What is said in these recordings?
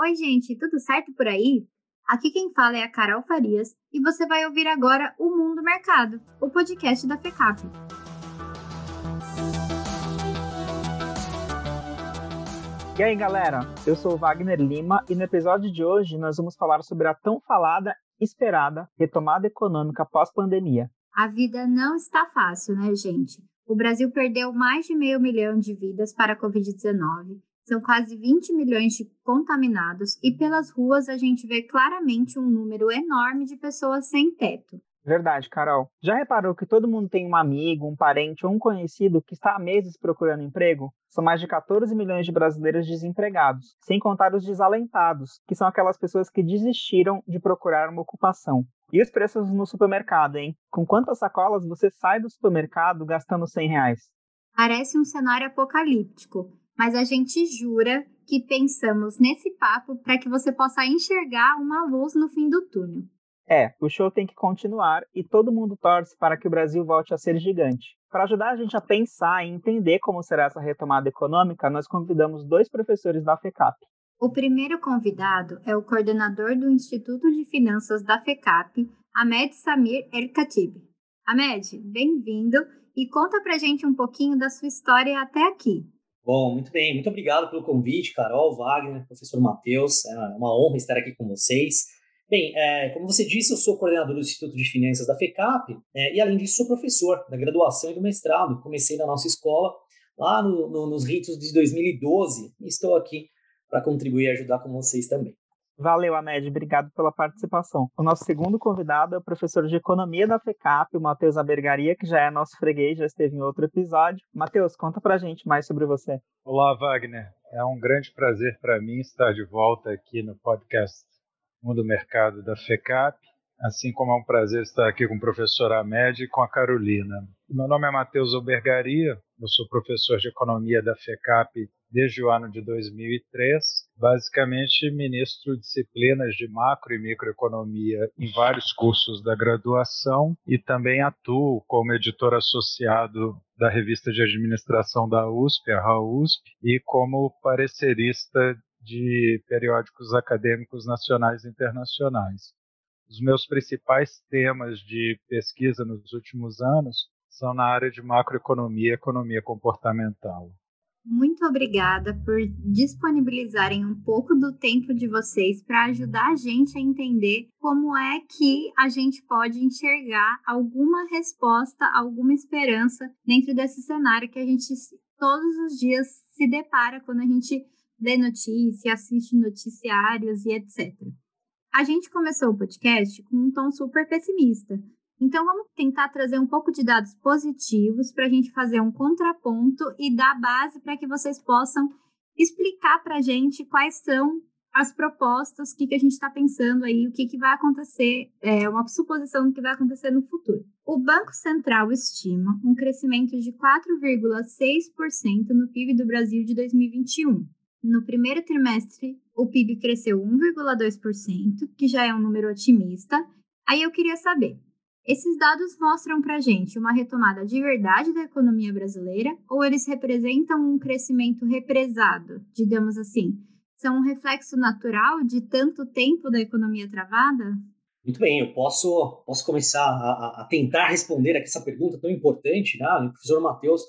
Oi, gente, tudo certo por aí? Aqui quem fala é a Carol Farias e você vai ouvir agora o Mundo Mercado, o podcast da FECAP. E aí, galera? Eu sou o Wagner Lima e no episódio de hoje nós vamos falar sobre a tão falada, esperada retomada econômica pós-pandemia. A vida não está fácil, né, gente? O Brasil perdeu mais de meio milhão de vidas para a Covid-19. São quase 20 milhões de contaminados e pelas ruas a gente vê claramente um número enorme de pessoas sem teto. Verdade, Carol. Já reparou que todo mundo tem um amigo, um parente ou um conhecido que está há meses procurando emprego? São mais de 14 milhões de brasileiros desempregados, sem contar os desalentados, que são aquelas pessoas que desistiram de procurar uma ocupação. E os preços no supermercado, hein? Com quantas sacolas você sai do supermercado gastando 100 reais? Parece um cenário apocalíptico, mas a gente jura que pensamos nesse papo para que você possa enxergar uma luz no fim do túnel. É, o show tem que continuar e todo mundo torce para que o Brasil volte a ser gigante. Para ajudar a gente a pensar e entender como será essa retomada econômica, nós convidamos dois professores da FECAP. O primeiro convidado é o coordenador do Instituto de Finanças da FECAP, Ahmed Samir El Khatib. Ahmed, bem-vindo e conta pra gente um pouquinho da sua história até aqui. Bom, muito bem, muito obrigado pelo convite, Carol, Wagner, professor Matheus. É uma honra estar aqui com vocês. Bem, é, como você disse, eu sou coordenador do Instituto de Finanças da FECAP é, e, além disso, sou professor da graduação e do mestrado. Comecei na nossa escola lá no, no, nos ritos de 2012 e estou aqui para contribuir e ajudar com vocês também. Valeu, Amed, obrigado pela participação. O nosso segundo convidado é o professor de Economia da FECAP, o Matheus Abergaria, que já é nosso freguês, já esteve em outro episódio. Matheus, conta pra gente mais sobre você. Olá, Wagner. É um grande prazer para mim estar de volta aqui no podcast Mundo Mercado da FECAP, assim como é um prazer estar aqui com o professor Amed e com a Carolina. Meu nome é Matheus Albergaria, eu sou professor de Economia da FECAP desde o ano de 2003. Basicamente, ministro disciplinas de macro e microeconomia em vários cursos da graduação e também atuo como editor associado da revista de administração da USP, a RAUSP, e como parecerista de periódicos acadêmicos nacionais e internacionais. Os meus principais temas de pesquisa nos últimos anos são na área de macroeconomia e economia comportamental. Muito obrigada por disponibilizarem um pouco do tempo de vocês para ajudar a gente a entender como é que a gente pode enxergar alguma resposta, alguma esperança dentro desse cenário que a gente todos os dias se depara quando a gente lê notícia, assiste noticiários e etc. A gente começou o podcast com um tom super pessimista. Então, vamos tentar trazer um pouco de dados positivos para a gente fazer um contraponto e dar base para que vocês possam explicar para a gente quais são as propostas, o que, que a gente está pensando aí, o que, que vai acontecer, é, uma suposição do que vai acontecer no futuro. O Banco Central estima um crescimento de 4,6% no PIB do Brasil de 2021. No primeiro trimestre, o PIB cresceu 1,2%, que já é um número otimista. Aí eu queria saber, esses dados mostram para a gente uma retomada de verdade da economia brasileira ou eles representam um crescimento represado, digamos assim? São um reflexo natural de tanto tempo da economia travada? Muito bem, eu posso, posso começar a, a tentar responder aqui essa pergunta tão importante, né? O professor Matheus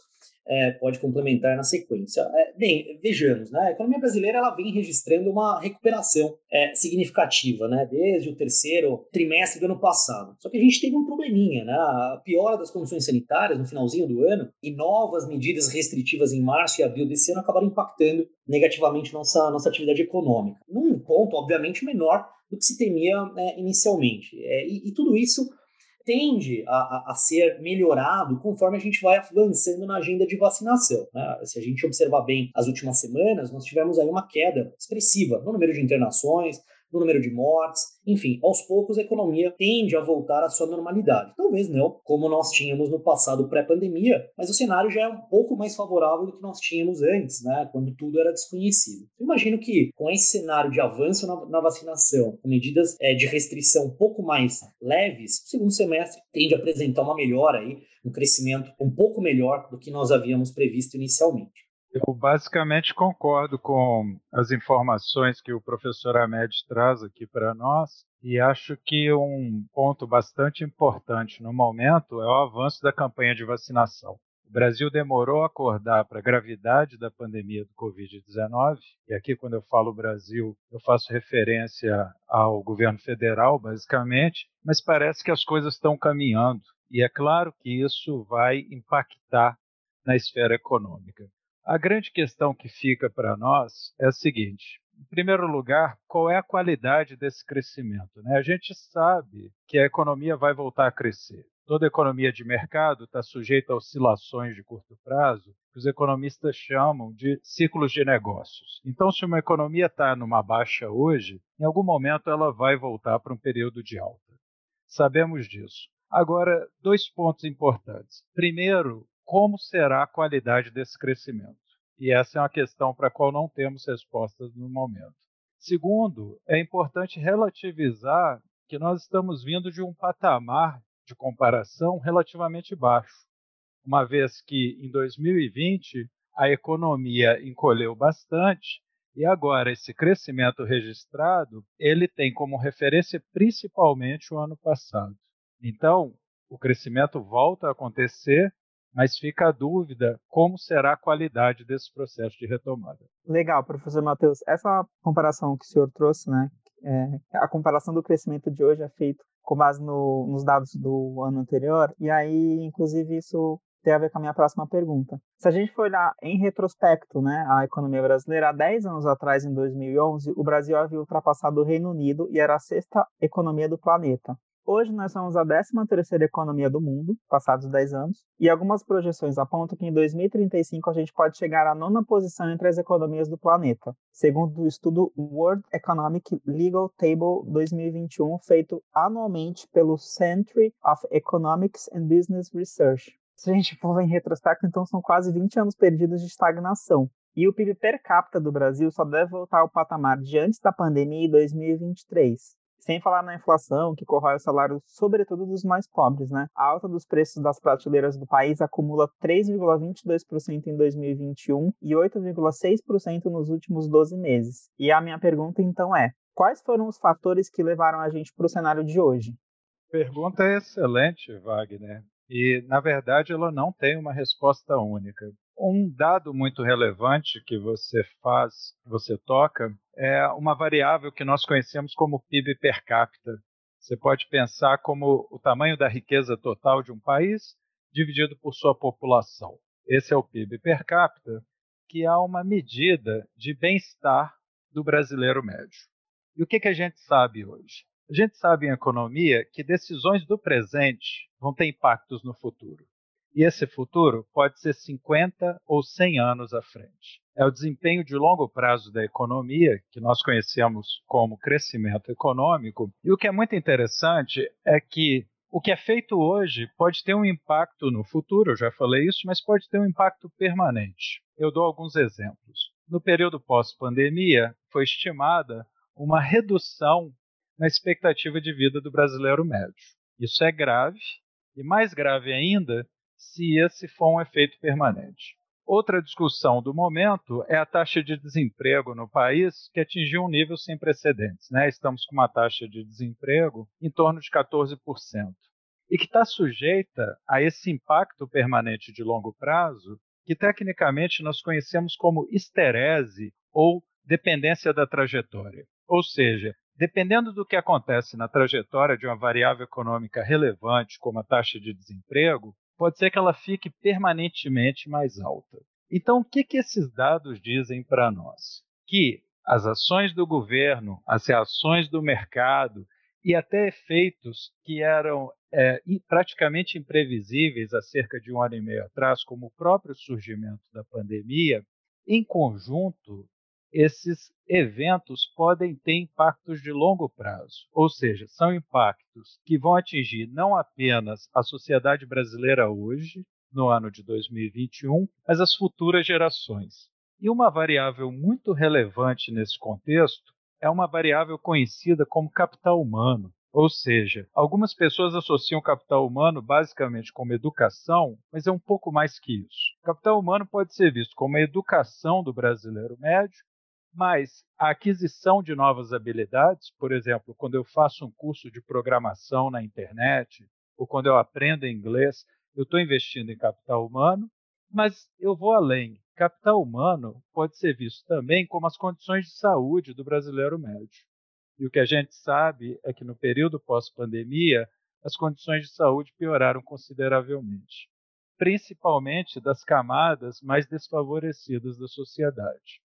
é, pode complementar na sequência. É, bem, vejamos, né? a economia brasileira ela vem registrando uma recuperação é, significativa, né? desde o terceiro trimestre do ano passado. Só que a gente teve um probleminha, né? a piora das condições sanitárias no finalzinho do ano e novas medidas restritivas em março e abril desse ano acabaram impactando negativamente nossa, nossa atividade econômica. Num ponto, obviamente, menor do que se temia né, inicialmente. É, e, e tudo isso tende a, a, a, ser melhorado conforme a gente vai avançando na agenda de vacinação. Né? Se a gente observar bem as últimas semanas, nós tivemos aí uma queda expressiva no número de internações, no número de mortes, enfim, aos poucos a economia tende a voltar à sua normalidade. Talvez não como nós tínhamos no passado pré-pandemia, mas o cenário já é um pouco mais favorável do que nós tínhamos antes, né, quando tudo era desconhecido. Eu imagino que com esse cenário de avanço na, na vacinação, com medidas é, de restrição um pouco mais leves, o segundo semestre tende a apresentar uma melhora aí, um crescimento um pouco melhor do que nós havíamos previsto inicialmente. Eu basicamente concordo com as informações que o professor Ahmed traz aqui para nós e acho que um ponto bastante importante no momento é o avanço da campanha de vacinação. O Brasil demorou a acordar para a gravidade da pandemia do Covid-19, e aqui, quando eu falo Brasil, eu faço referência ao governo federal, basicamente, mas parece que as coisas estão caminhando, e é claro que isso vai impactar na esfera econômica. A grande questão que fica para nós é a seguinte: em primeiro lugar, qual é a qualidade desse crescimento? Né? A gente sabe que a economia vai voltar a crescer. Toda economia de mercado está sujeita a oscilações de curto prazo, que os economistas chamam de ciclos de negócios. Então, se uma economia está numa baixa hoje, em algum momento ela vai voltar para um período de alta. Sabemos disso. Agora, dois pontos importantes. Primeiro, como será a qualidade desse crescimento? E essa é uma questão para a qual não temos respostas no momento. Segundo, é importante relativizar que nós estamos vindo de um patamar de comparação relativamente baixo, uma vez que em 2020 a economia encolheu bastante e agora esse crescimento registrado ele tem como referência principalmente o ano passado. Então o crescimento volta a acontecer mas fica a dúvida como será a qualidade desse processo de retomada. Legal, professor Matheus. Essa comparação que o senhor trouxe, né, é, a comparação do crescimento de hoje é feita com base no, nos dados do ano anterior, e aí, inclusive, isso tem a ver com a minha próxima pergunta. Se a gente for olhar em retrospecto né, a economia brasileira, há 10 anos atrás, em 2011, o Brasil havia ultrapassado o Reino Unido e era a sexta economia do planeta. Hoje nós somos a 13ª economia do mundo, passados 10 anos, e algumas projeções apontam que em 2035 a gente pode chegar à nona posição entre as economias do planeta, segundo o estudo World Economic Legal Table 2021, feito anualmente pelo Century of Economics and Business Research. Se a gente for em retrospecto, então são quase 20 anos perdidos de estagnação. E o PIB per capita do Brasil só deve voltar ao patamar de antes da pandemia em 2023. Sem falar na inflação, que corrói o salário, sobretudo dos mais pobres, né? A alta dos preços das prateleiras do país acumula 3,22% em 2021 e 8,6% nos últimos 12 meses. E a minha pergunta então é: quais foram os fatores que levaram a gente para o cenário de hoje? Pergunta excelente, Wagner. E, na verdade, ela não tem uma resposta única. Um dado muito relevante que você faz, você toca, é uma variável que nós conhecemos como PIB per capita. Você pode pensar como o tamanho da riqueza total de um país dividido por sua população. Esse é o PIB per capita, que é uma medida de bem-estar do brasileiro médio. E o que, que a gente sabe hoje? A gente sabe em economia que decisões do presente vão ter impactos no futuro. E esse futuro pode ser 50 ou 100 anos à frente. É o desempenho de longo prazo da economia, que nós conhecemos como crescimento econômico. E o que é muito interessante é que o que é feito hoje pode ter um impacto no futuro, eu já falei isso, mas pode ter um impacto permanente. Eu dou alguns exemplos. No período pós-pandemia, foi estimada uma redução na expectativa de vida do brasileiro médio. Isso é grave, e mais grave ainda se esse for um efeito permanente. Outra discussão do momento é a taxa de desemprego no país, que atingiu um nível sem precedentes. Né? Estamos com uma taxa de desemprego em torno de 14%, e que está sujeita a esse impacto permanente de longo prazo, que tecnicamente nós conhecemos como esterese ou dependência da trajetória. Ou seja, dependendo do que acontece na trajetória de uma variável econômica relevante, como a taxa de desemprego, pode ser que ela fique permanentemente mais alta. Então, o que, que esses dados dizem para nós? Que as ações do governo, as reações do mercado e até efeitos que eram é, praticamente imprevisíveis há cerca de um ano e meio atrás, como o próprio surgimento da pandemia, em conjunto esses eventos podem ter impactos de longo prazo, ou seja, são impactos que vão atingir não apenas a sociedade brasileira hoje, no ano de 2021, mas as futuras gerações. E uma variável muito relevante nesse contexto é uma variável conhecida como capital humano. Ou seja, algumas pessoas associam capital humano basicamente como educação, mas é um pouco mais que isso. Capital humano pode ser visto como a educação do brasileiro médio, mas a aquisição de novas habilidades, por exemplo, quando eu faço um curso de programação na internet, ou quando eu aprendo inglês, eu estou investindo em capital humano, mas eu vou além. Capital humano pode ser visto também como as condições de saúde do brasileiro médio. E o que a gente sabe é que no período pós-pandemia, as condições de saúde pioraram consideravelmente, principalmente das camadas mais desfavorecidas da sociedade.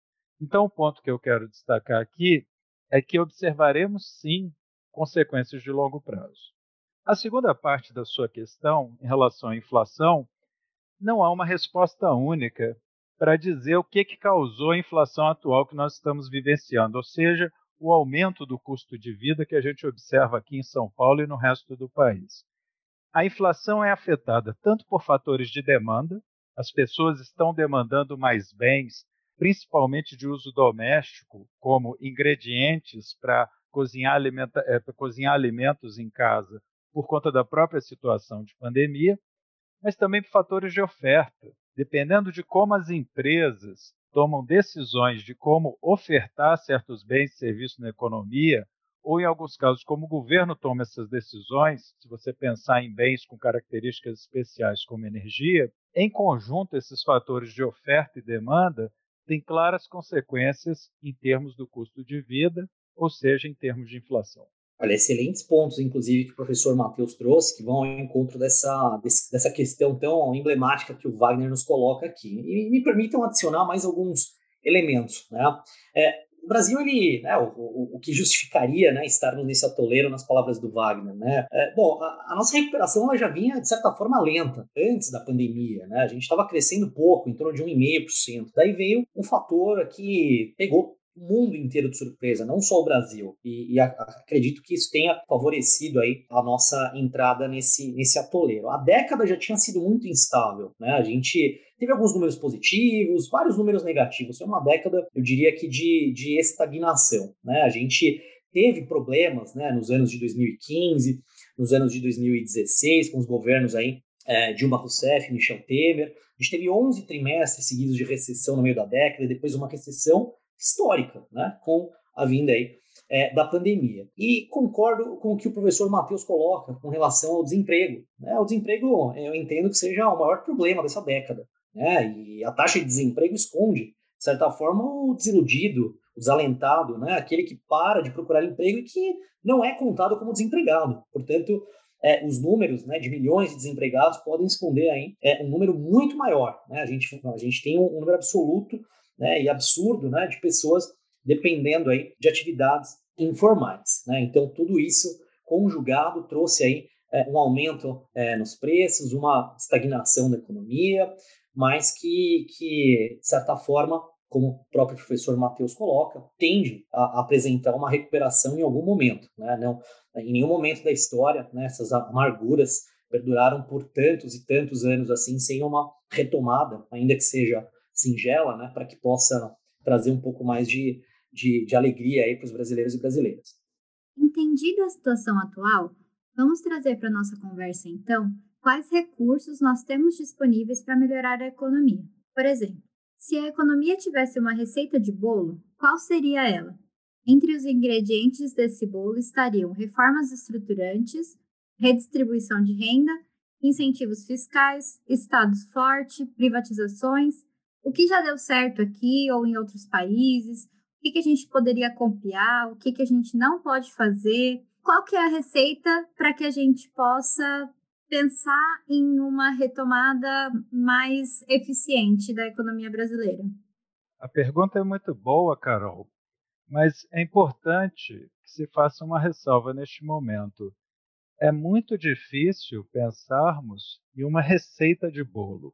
Então, o ponto que eu quero destacar aqui é que observaremos sim consequências de longo prazo. A segunda parte da sua questão, em relação à inflação, não há uma resposta única para dizer o que, que causou a inflação atual que nós estamos vivenciando, ou seja, o aumento do custo de vida que a gente observa aqui em São Paulo e no resto do país. A inflação é afetada tanto por fatores de demanda, as pessoas estão demandando mais bens, principalmente de uso doméstico, como ingredientes para cozinhar, é, cozinhar alimentos em casa, por conta da própria situação de pandemia, mas também por fatores de oferta. Dependendo de como as empresas tomam decisões de como ofertar certos bens e serviços na economia, ou em alguns casos, como o governo toma essas decisões, se você pensar em bens com características especiais como energia, em conjunto, esses fatores de oferta e demanda têm claras consequências em termos do custo de vida, ou seja, em termos de inflação. Olha, excelentes pontos, inclusive, que o professor Matheus trouxe, que vão ao encontro dessa, dessa questão tão emblemática que o Wagner nos coloca aqui. E me permitam adicionar mais alguns elementos. Né? É, Brasil, ele, né, o, o, o, que justificaria né, estarmos nesse atoleiro, nas palavras do Wagner, né? É, bom, a, a, nossa recuperação ela já vinha, de certa forma, lenta, antes da pandemia, né? A gente estava crescendo pouco, em torno de 1,5%. Daí veio um fator que pegou o mundo inteiro de surpresa, não só o Brasil. E, e acredito que isso tenha favorecido aí a nossa entrada nesse, nesse atoleiro. A década já tinha sido muito instável, né? A gente teve alguns números positivos, vários números negativos. Foi uma década, eu diria que de, de estagnação, né? A gente teve problemas, né, nos anos de 2015, nos anos de 2016, com os governos aí é, Dilma Rousseff, Michel Temer. A gente teve 11 trimestres seguidos de recessão no meio da década, depois uma recessão histórica, né, com a vinda aí é, da pandemia. E concordo com o que o professor Matheus coloca com relação ao desemprego. Né? O desemprego, eu entendo que seja o maior problema dessa década. Né? E a taxa de desemprego esconde, de certa forma, o desiludido, o desalentado, né? aquele que para de procurar emprego e que não é contado como desempregado. Portanto, é, os números né, de milhões de desempregados podem esconder aí é, um número muito maior. Né? A, gente, a gente tem um, um número absoluto né, e absurdo né, de pessoas dependendo aí de atividades informais. Né? Então, tudo isso conjugado trouxe aí é, um aumento é, nos preços, uma estagnação da economia, mas que, que, de certa forma, como o próprio professor Matheus coloca, tende a, apresentar uma recuperação em algum momento. Né? Não, em nenhum momento da história, né, essas amarguras perduraram por tantos e tantos anos assim, sem uma retomada, ainda que seja singela, né, para que possa trazer um pouco mais de, de, de alegria aí para os brasileiros e brasileiras. Entendida a situação atual, vamos trazer para nossa conversa então quais recursos nós temos disponíveis para melhorar a economia. Por exemplo, se a economia tivesse uma receita de bolo, qual seria ela? Entre os ingredientes desse bolo estariam reformas estruturantes, redistribuição de renda, incentivos fiscais, estados forte, privatizações o que já deu certo aqui ou em outros países, o que, que a gente poderia copiar, o que, que a gente não pode fazer, qual que é a receita para que a gente possa pensar em uma retomada mais eficiente da economia brasileira? A pergunta é muito boa, Carol, mas é importante que se faça uma ressalva neste momento. É muito difícil pensarmos em uma receita de bolo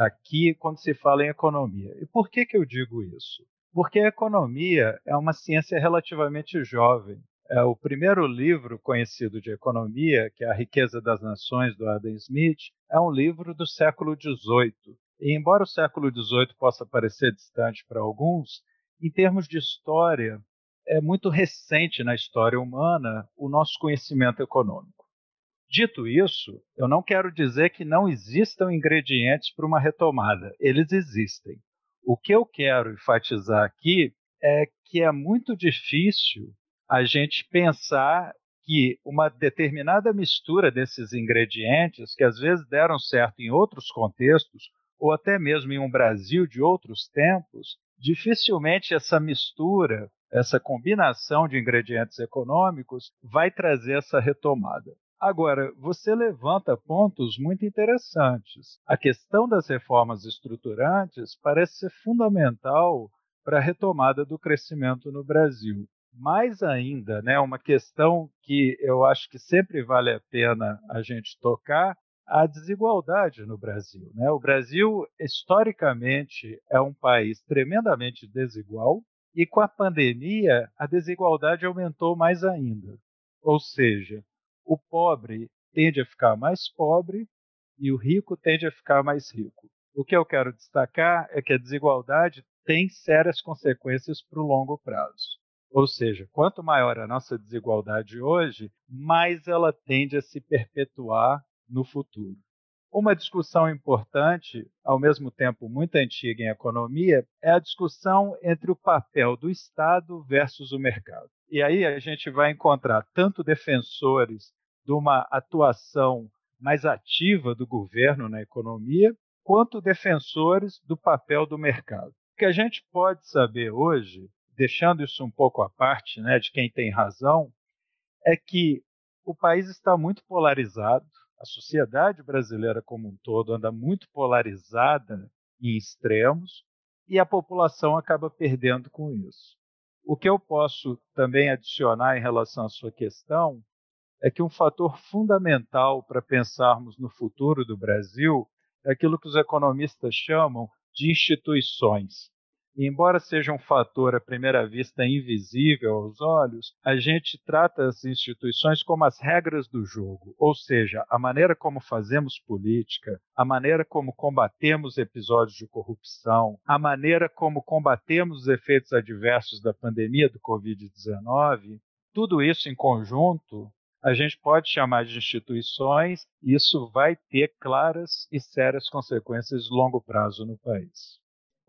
aqui quando se fala em economia. E por que, que eu digo isso? Porque a economia é uma ciência relativamente jovem. É o primeiro livro conhecido de economia, que é A Riqueza das Nações, do Adam Smith, é um livro do século XVIII. E embora o século XVIII possa parecer distante para alguns, em termos de história, é muito recente na história humana o nosso conhecimento econômico. Dito isso, eu não quero dizer que não existam ingredientes para uma retomada. Eles existem. O que eu quero enfatizar aqui é que é muito difícil a gente pensar que uma determinada mistura desses ingredientes, que às vezes deram certo em outros contextos, ou até mesmo em um Brasil de outros tempos, dificilmente essa mistura, essa combinação de ingredientes econômicos vai trazer essa retomada. Agora, você levanta pontos muito interessantes. A questão das reformas estruturantes parece ser fundamental para a retomada do crescimento no Brasil. Mais ainda, né, uma questão que eu acho que sempre vale a pena a gente tocar a desigualdade no Brasil. Né? O Brasil, historicamente, é um país tremendamente desigual e com a pandemia a desigualdade aumentou mais ainda. Ou seja, o pobre tende a ficar mais pobre e o rico tende a ficar mais rico. O que eu quero destacar é que a desigualdade tem sérias consequências para o longo prazo. Ou seja, quanto maior a nossa desigualdade hoje, mais ela tende a se perpetuar no futuro. Uma discussão importante, ao mesmo tempo muito antiga em economia, é a discussão entre o papel do Estado versus o mercado. E aí a gente vai encontrar tanto defensores de uma atuação mais ativa do governo na economia, quanto defensores do papel do mercado. O que a gente pode saber hoje, deixando isso um pouco à parte né, de quem tem razão, é que o país está muito polarizado, a sociedade brasileira como um todo anda muito polarizada em extremos e a população acaba perdendo com isso. O que eu posso também adicionar em relação à sua questão é que um fator fundamental para pensarmos no futuro do Brasil é aquilo que os economistas chamam de instituições. E embora seja um fator à primeira vista invisível aos olhos, a gente trata as instituições como as regras do jogo, ou seja, a maneira como fazemos política, a maneira como combatemos episódios de corrupção, a maneira como combatemos os efeitos adversos da pandemia do Covid-19, tudo isso em conjunto a gente pode chamar de instituições, isso vai ter claras e sérias consequências de longo prazo no país.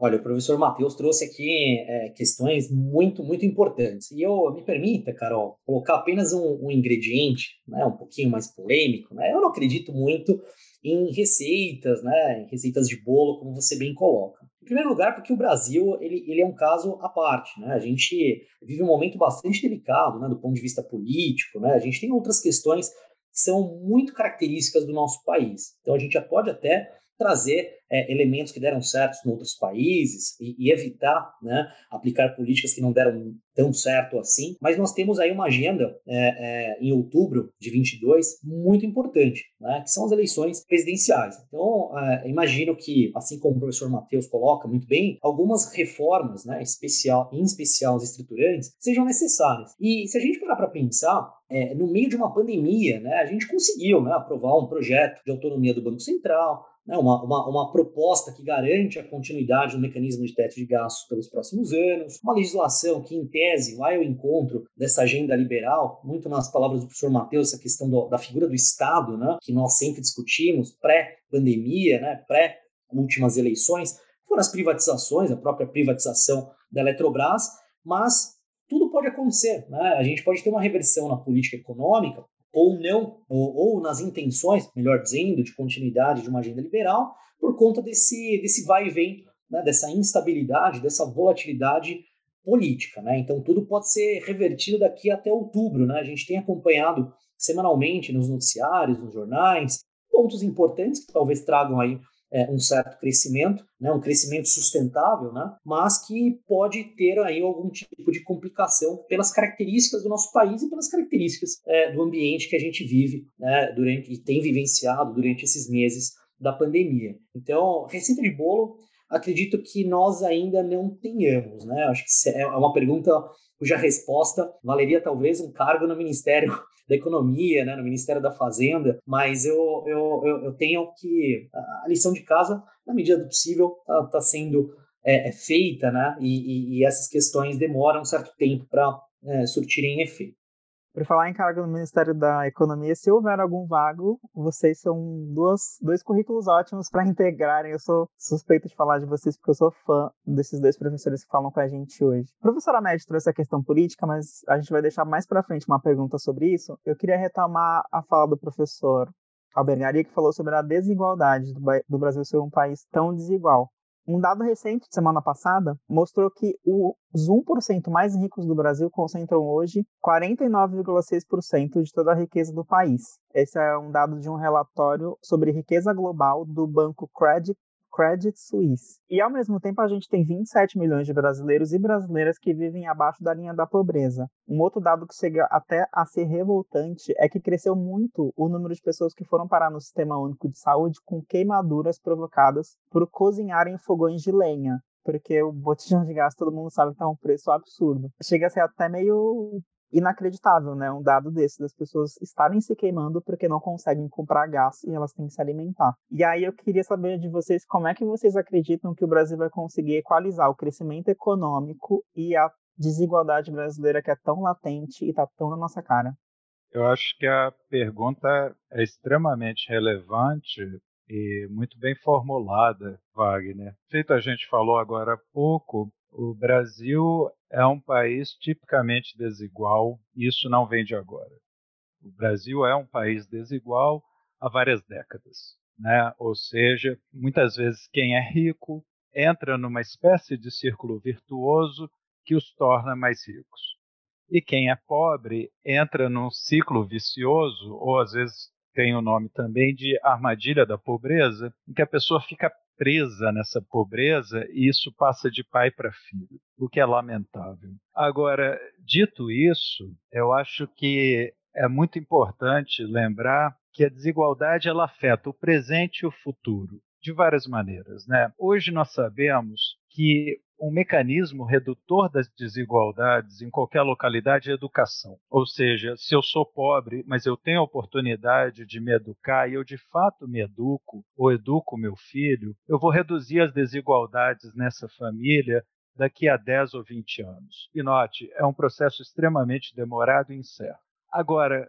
Olha, o professor Matheus trouxe aqui é, questões muito, muito importantes. E eu me permita, Carol, colocar apenas um, um ingrediente, né, um pouquinho mais polêmico. Né? Eu não acredito muito em receitas, né, em receitas de bolo, como você bem coloca. Em primeiro lugar, porque o Brasil ele, ele é um caso à parte. Né? A gente vive um momento bastante delicado né, do ponto de vista político. Né? A gente tem outras questões que são muito características do nosso país. Então, a gente já pode até trazer é, elementos que deram certo em outros países e, e, evitar né, aplicar políticas que não deram tão certo assim. Mas nós temos aí uma agenda é, é, em outubro de 22 muito importante, né, que são as eleições presidenciais. Então, é, imagino que, assim como o professor Matheus coloca muito bem, algumas reformas, né, especial, em especial as estruturantes, sejam necessárias. E se a gente parar para pensar, é, no meio de uma pandemia, né, a gente conseguiu né, aprovar um projeto de autonomia do Banco Central, né, uma, uma, uma, proposta que garante a continuidade do mecanismo de teto de gastos pelos próximos anos, uma legislação que, em tese, vai ao encontro dessa agenda liberal, muito nas palavras do professor Matheus, essa questão do, da figura do Estado, né, que nós sempre discutimos, pré-pandemia, né, pré-últimas eleições, foram as privatizações, a própria privatização da Eletrobras, mas tudo pode acontecer. Né? A gente pode ter uma reversão na política econômica ou não, ou, ou, nas intenções, melhor dizendo, de continuidade de uma agenda liberal, por conta desse, desse vai e vem, né, dessa instabilidade, dessa volatilidade política. Né? Então, tudo pode ser revertido daqui até outubro. Né? A gente tem acompanhado semanalmente nos noticiários, nos jornais, pontos importantes que talvez tragam aí é, um certo crescimento, né, um crescimento sustentável, né, mas que pode ter aí algum tipo de complicação pelas características do nosso país e pelas características é, do ambiente que a gente vive né, durante e tem vivenciado durante esses meses da pandemia. Então, receita de bolo, acredito que nós ainda não tenhamos, né? Acho que é uma pergunta cuja resposta valeria talvez um cargo no Ministério da Economia, né, no Ministério da Fazenda, mas eu, eu, eu, eu tenho que. A lição de casa, na medida do possível, está tá sendo é, é feita, né, e, e, e, essas questões demoram um certo tempo para é, surtirem efeito. Por falar em cargo no Ministério da Economia, se houver algum vago, vocês são duas, dois currículos ótimos para integrarem. Eu sou suspeito de falar de vocês porque eu sou fã desses dois professores que falam com a gente hoje. A professora Médio trouxe a questão política, mas a gente vai deixar mais para frente uma pergunta sobre isso. Eu queria retomar a fala do professor Albergaria, que falou sobre a desigualdade do, do Brasil ser um país tão desigual. Um dado recente de semana passada mostrou que os 1% mais ricos do Brasil concentram hoje 49,6% de toda a riqueza do país. Esse é um dado de um relatório sobre riqueza global do banco Credit Credit Suisse. E ao mesmo tempo a gente tem 27 milhões de brasileiros e brasileiras que vivem abaixo da linha da pobreza. Um outro dado que chega até a ser revoltante é que cresceu muito o número de pessoas que foram parar no Sistema Único de Saúde com queimaduras provocadas por cozinhar em fogões de lenha porque o botijão de gás todo mundo sabe que tá um preço absurdo. Chega a ser até meio inacreditável, né? Um dado desse, das pessoas estarem se queimando porque não conseguem comprar gás e elas têm que se alimentar. E aí eu queria saber de vocês como é que vocês acreditam que o Brasil vai conseguir equalizar o crescimento econômico e a desigualdade brasileira que é tão latente e está tão na nossa cara. Eu acho que a pergunta é extremamente relevante e muito bem formulada, Wagner. Feito a gente falou agora há pouco, o Brasil é um país tipicamente desigual, e isso não vem de agora. O Brasil é um país desigual há várias décadas, né? Ou seja, muitas vezes quem é rico entra numa espécie de círculo virtuoso que os torna mais ricos. E quem é pobre entra num ciclo vicioso, ou às vezes tem o nome também de armadilha da pobreza, em que a pessoa fica presa nessa pobreza e isso passa de pai para filho, o que é lamentável. Agora, dito isso, eu acho que é muito importante lembrar que a desigualdade ela afeta o presente e o futuro de várias maneiras, né? Hoje nós sabemos que um mecanismo redutor das desigualdades em qualquer localidade é educação. Ou seja, se eu sou pobre, mas eu tenho a oportunidade de me educar e eu de fato me educo ou educo meu filho, eu vou reduzir as desigualdades nessa família daqui a 10 ou 20 anos. E note, é um processo extremamente demorado e incerto. Agora,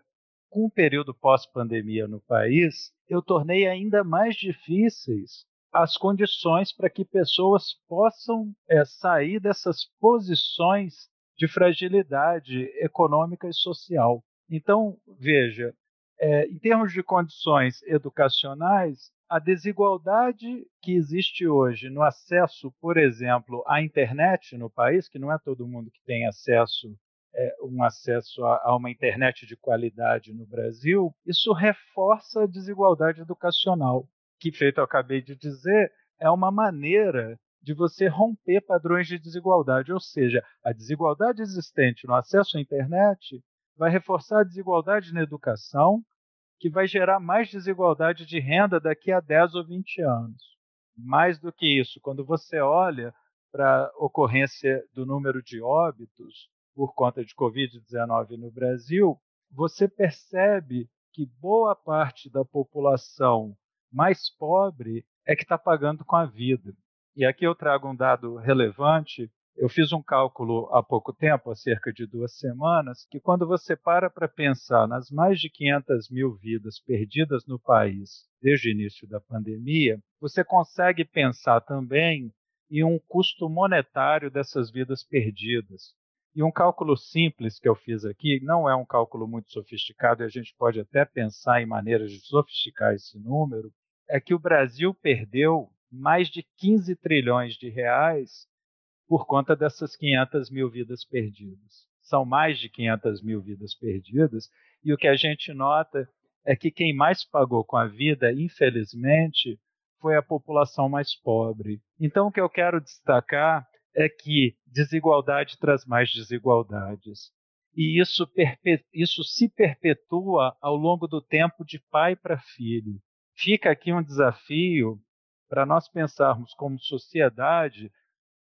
com o período pós-pandemia no país, eu tornei ainda mais difíceis as condições para que pessoas possam é, sair dessas posições de fragilidade econômica e social. Então, veja, é, em termos de condições educacionais, a desigualdade que existe hoje no acesso, por exemplo, à internet no país, que não é todo mundo que tem acesso é, um acesso a, a, uma internet de qualidade no Brasil, isso reforça a desigualdade educacional que feito eu acabei de dizer, é uma maneira de você romper padrões de desigualdade, ou seja, a desigualdade existente no acesso à internet vai reforçar a desigualdade na educação, que vai gerar mais desigualdade de renda daqui a 10 ou 20 anos. Mais do que isso, quando você olha para a ocorrência do número de óbitos por conta de Covid-19 no Brasil, você percebe que boa parte da população mais pobre é que está pagando com a vida. E aqui eu trago um dado relevante. Eu fiz um cálculo há pouco tempo, há cerca de duas semanas, que quando você para para pensar nas mais de 500 mil vidas perdidas no país desde o início da pandemia, você consegue pensar também em um custo monetário dessas vidas perdidas. E um cálculo simples que eu fiz aqui, não é um cálculo muito sofisticado, e a gente pode até pensar em maneiras de sofisticar esse número, é que o Brasil perdeu mais de 15 trilhões de reais por conta dessas 500 mil vidas perdidas. São mais de 500 mil vidas perdidas, e o que a gente nota é que quem mais pagou com a vida, infelizmente, foi a população mais pobre. Então, o que eu quero destacar é que desigualdade traz mais desigualdades. E isso, isso se perpetua ao longo do tempo de pai para filho fica aqui um desafio para nós pensarmos como sociedade,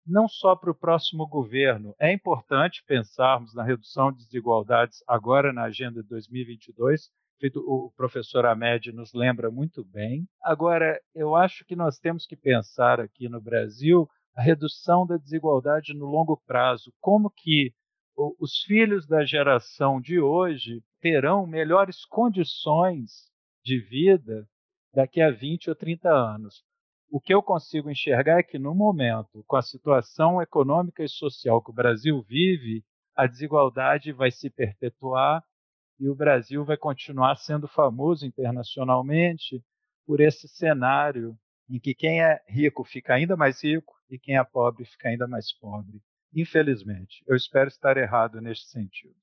não só para o próximo governo. É importante pensarmos na redução de desigualdades agora na agenda de 2022, feito o professor Ahmed nos lembra muito bem. Agora, eu acho que nós temos que pensar aqui no Brasil a redução da desigualdade no longo prazo, como que os filhos da geração de hoje terão melhores condições de vida daqui a 20 ou 30 anos. O que eu consigo enxergar é que, no momento, com a situação econômica e social que o Brasil vive, a desigualdade vai se perpetuar e o Brasil vai continuar sendo famoso internacionalmente por esse cenário em que quem é rico fica ainda mais rico e quem é pobre fica ainda mais pobre. Infelizmente, eu espero estar errado neste sentido.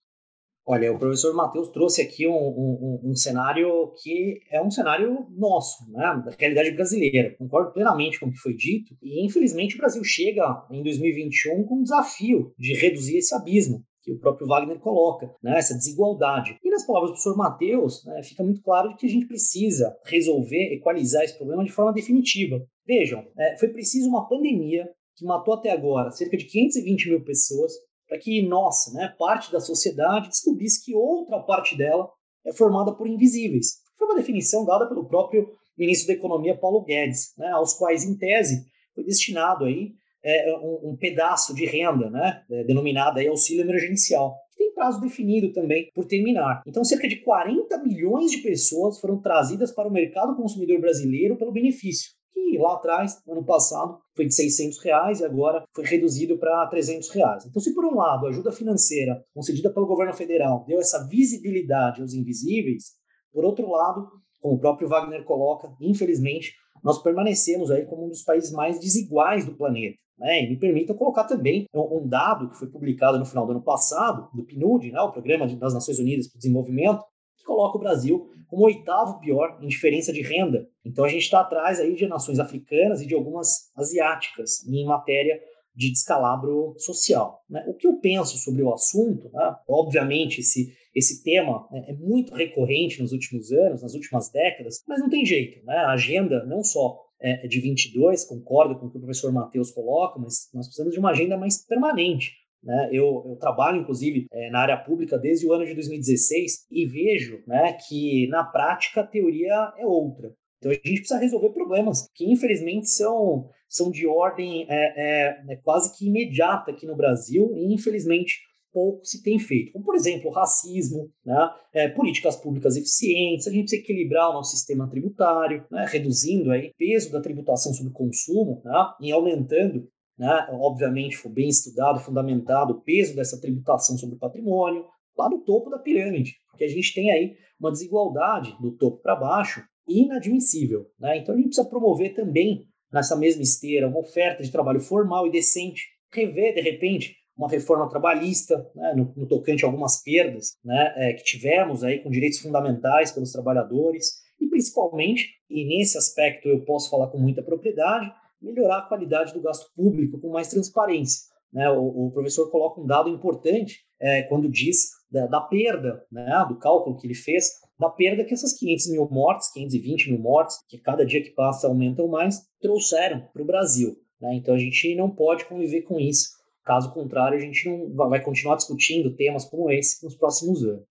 Olha, o professor Matheus trouxe aqui um, um, um, cenário que é um cenário nosso, né, da realidade brasileira. Concordo plenamente com o que foi dito. E, infelizmente, o Brasil chega em 2021 com um desafio de reduzir esse abismo que o próprio Wagner coloca, né, essa desigualdade. E nas palavras do professor Matheus, né, fica muito claro que a gente precisa resolver, equalizar esse problema de forma definitiva. Vejam, é, foi preciso uma pandemia que matou até agora cerca de 520 mil pessoas, para que nós, né, parte da sociedade, descobrisse que outra parte dela é formada por invisíveis. Foi uma definição dada pelo próprio ministro da Economia, Paulo Guedes, né, aos quais, em tese, foi destinado aí, é, um, um, pedaço de renda, né, é, denominada aí auxílio emergencial, que tem prazo definido também por terminar. Então, cerca de 40 milhões de pessoas foram trazidas para o mercado consumidor brasileiro pelo benefício que lá atrás, ano passado, foi de 600 reais e agora foi reduzido para 300 reais. Então, se por um lado a ajuda financeira concedida pelo governo federal deu essa visibilidade aos invisíveis, por outro lado, como o próprio Wagner coloca, infelizmente, nós permanecemos aí como um dos países mais desiguais do planeta. Né? E me permita colocar também um dado que foi publicado no final do ano passado, do PNUD, né? o Programa das Nações Unidas para o Desenvolvimento, coloca o Brasil como oitavo pior em diferença de renda. Então a gente está atrás aí de nações africanas e de algumas asiáticas em matéria de descalabro social. Né? O que eu penso sobre o assunto, né? obviamente esse, esse tema né, é muito recorrente nos últimos anos, nas últimas décadas, mas não tem jeito. Né? A agenda não só é de 22, concordo com o que o professor Matheus coloca, mas nós precisamos de uma agenda mais permanente. Né? Eu, eu, trabalho, inclusive, é, na área pública desde o ano de 2016 e vejo né, que, na prática, a teoria é outra. Então, a gente precisa resolver problemas que, infelizmente, são, são de ordem é, é, é quase que imediata aqui no Brasil e, infelizmente, pouco se tem feito. Como, por exemplo, racismo, né? é, políticas públicas eficientes, a gente precisa equilibrar o nosso sistema tributário, né? reduzindo o peso da tributação sobre o consumo né? e aumentando né, obviamente foi bem estudado, fundamentado o peso dessa tributação sobre o patrimônio, lá no topo da pirâmide, porque a gente tem aí uma desigualdade do topo para baixo inadmissível. Né? Então a gente precisa promover também, nessa mesma esteira, uma oferta de trabalho formal e decente, rever, de repente, uma reforma trabalhista, né, no, no, tocante a algumas perdas né, é, que tivemos aí com direitos fundamentais pelos trabalhadores, e principalmente, e nesse aspecto eu posso falar com muita propriedade, melhorar a qualidade do gasto público com mais transparência. Né? O, o professor coloca um dado importante é, quando diz da, da, perda, né, do cálculo que ele fez, da perda que essas 500 mil mortes, 520 mil mortes, que cada dia que passa aumentam mais, trouxeram para o Brasil. Né? Então a gente não pode conviver com isso. Caso contrário, a gente não vai continuar discutindo temas como esse nos próximos anos.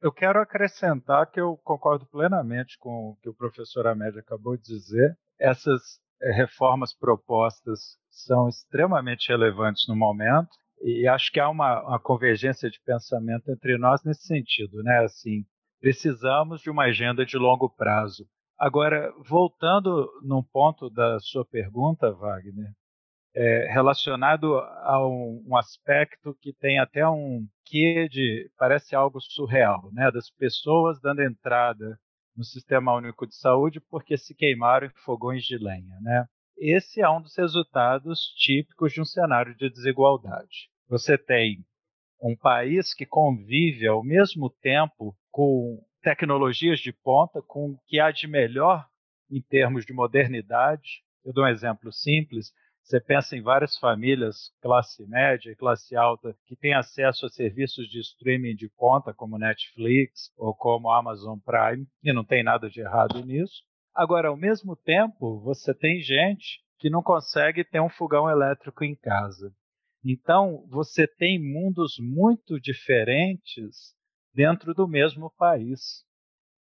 Eu quero acrescentar que eu concordo plenamente com o que o professor Amédio acabou de dizer. Essas reformas propostas são extremamente relevantes no momento e acho que há uma, uma, convergência de pensamento entre nós nesse sentido, né? Assim, precisamos de uma agenda de longo prazo. Agora, voltando num ponto da sua pergunta, Wagner, é, relacionado a um, um, aspecto que tem até um quê de parece algo surreal, né? Das pessoas dando entrada no Sistema Único de Saúde porque se queimaram em fogões de lenha. Né? Esse é um dos resultados típicos de um cenário de desigualdade. Você tem um país que convive ao mesmo tempo com tecnologias de ponta, com o que há de melhor em termos de modernidade. Eu dou um exemplo simples: você pensa em várias famílias, classe média e classe alta, que têm acesso a serviços de streaming de ponta, como Netflix ou como Amazon Prime, e não tem nada de errado nisso. Agora, ao mesmo tempo, você tem gente que não consegue ter um fogão elétrico em casa. Então, você tem mundos muito diferentes dentro do mesmo país.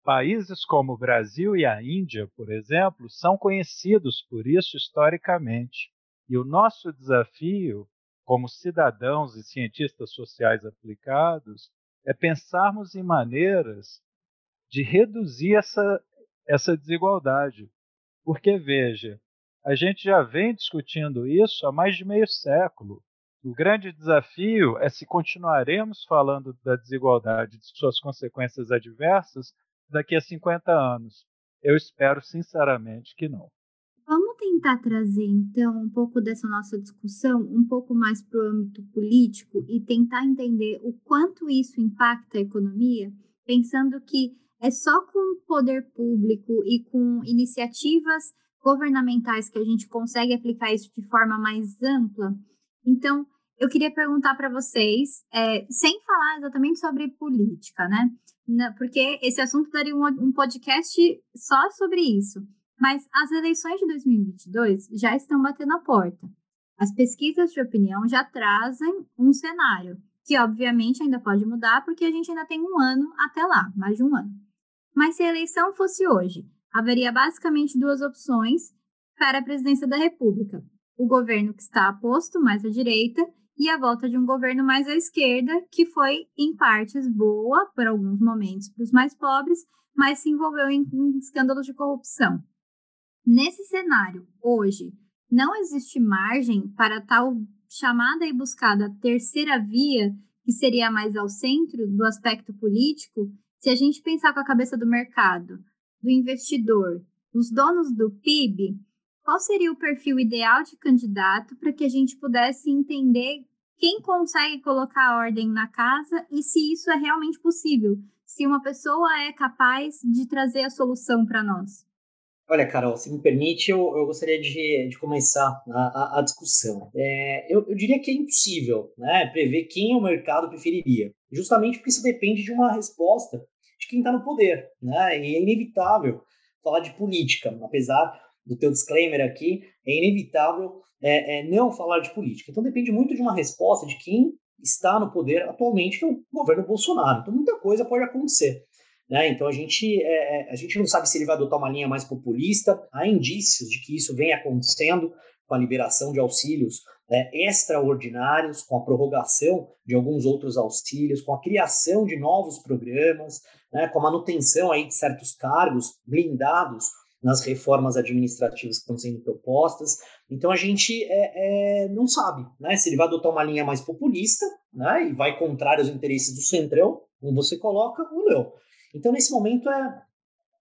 Países como o Brasil e a Índia, por exemplo, são conhecidos por isso historicamente. E o nosso desafio, como cidadãos e cientistas sociais aplicados, é pensarmos em maneiras de reduzir essa, essa desigualdade. Porque, veja, a gente já vem discutindo isso há mais de meio século. O grande desafio é se continuaremos falando da desigualdade, de suas consequências adversas, daqui a 50 anos. Eu espero sinceramente que não. Tentar trazer, então, um pouco dessa nossa discussão um pouco mais para o âmbito político e tentar entender o quanto isso impacta a economia, pensando que é só com o poder público e com iniciativas governamentais que a gente consegue aplicar isso de forma mais ampla. Então, eu queria perguntar para vocês, é, sem falar exatamente sobre política, né? Porque esse assunto daria um, um podcast só sobre isso. Mas as eleições de 2022 já estão batendo a porta. As pesquisas de opinião já trazem um cenário, que obviamente ainda pode mudar, porque a gente ainda tem um ano até lá, mais de um ano. Mas se a eleição fosse hoje, haveria basicamente duas opções para a presidência da República: o governo que está posto mais à direita e a volta de um governo mais à esquerda, que foi, em partes, boa por alguns momentos para os mais pobres, mas se envolveu em, em escândalos de corrupção. Nesse cenário, hoje, não existe margem para tal chamada e buscada terceira via, que seria mais ao centro do aspecto político, se a gente pensar com a cabeça do mercado, do investidor, dos donos do PIB, qual seria o perfil ideal de candidato para que a gente pudesse entender quem consegue colocar ordem na casa e se isso é realmente possível, se uma pessoa é capaz de trazer a solução para nós? Olha, Carol, se me permite, eu, eu gostaria de, de começar a, a, a discussão. É, eu, eu, diria que é impossível né, prever quem o mercado preferiria, justamente porque isso depende de uma resposta de quem está no poder. Né? E é inevitável falar de política, apesar do teu disclaimer aqui, é inevitável é, é, não falar de política. Então depende muito de uma resposta de quem está no poder atualmente, que é o governo Bolsonaro. Então muita coisa pode acontecer. Né? Então a gente, é, é, a gente não sabe se ele vai adotar uma linha mais populista. Há indícios de que isso vem acontecendo com a liberação de auxílios né, extraordinários, com a prorrogação de alguns outros auxílios, com a criação de novos programas, né, com a manutenção aí de certos cargos blindados nas reformas administrativas que estão sendo propostas. Então a gente é, é, não sabe né, se ele vai adotar uma linha mais populista né, e vai contrário aos interesses do centrão, como você coloca, ou não. Então, nesse momento, é,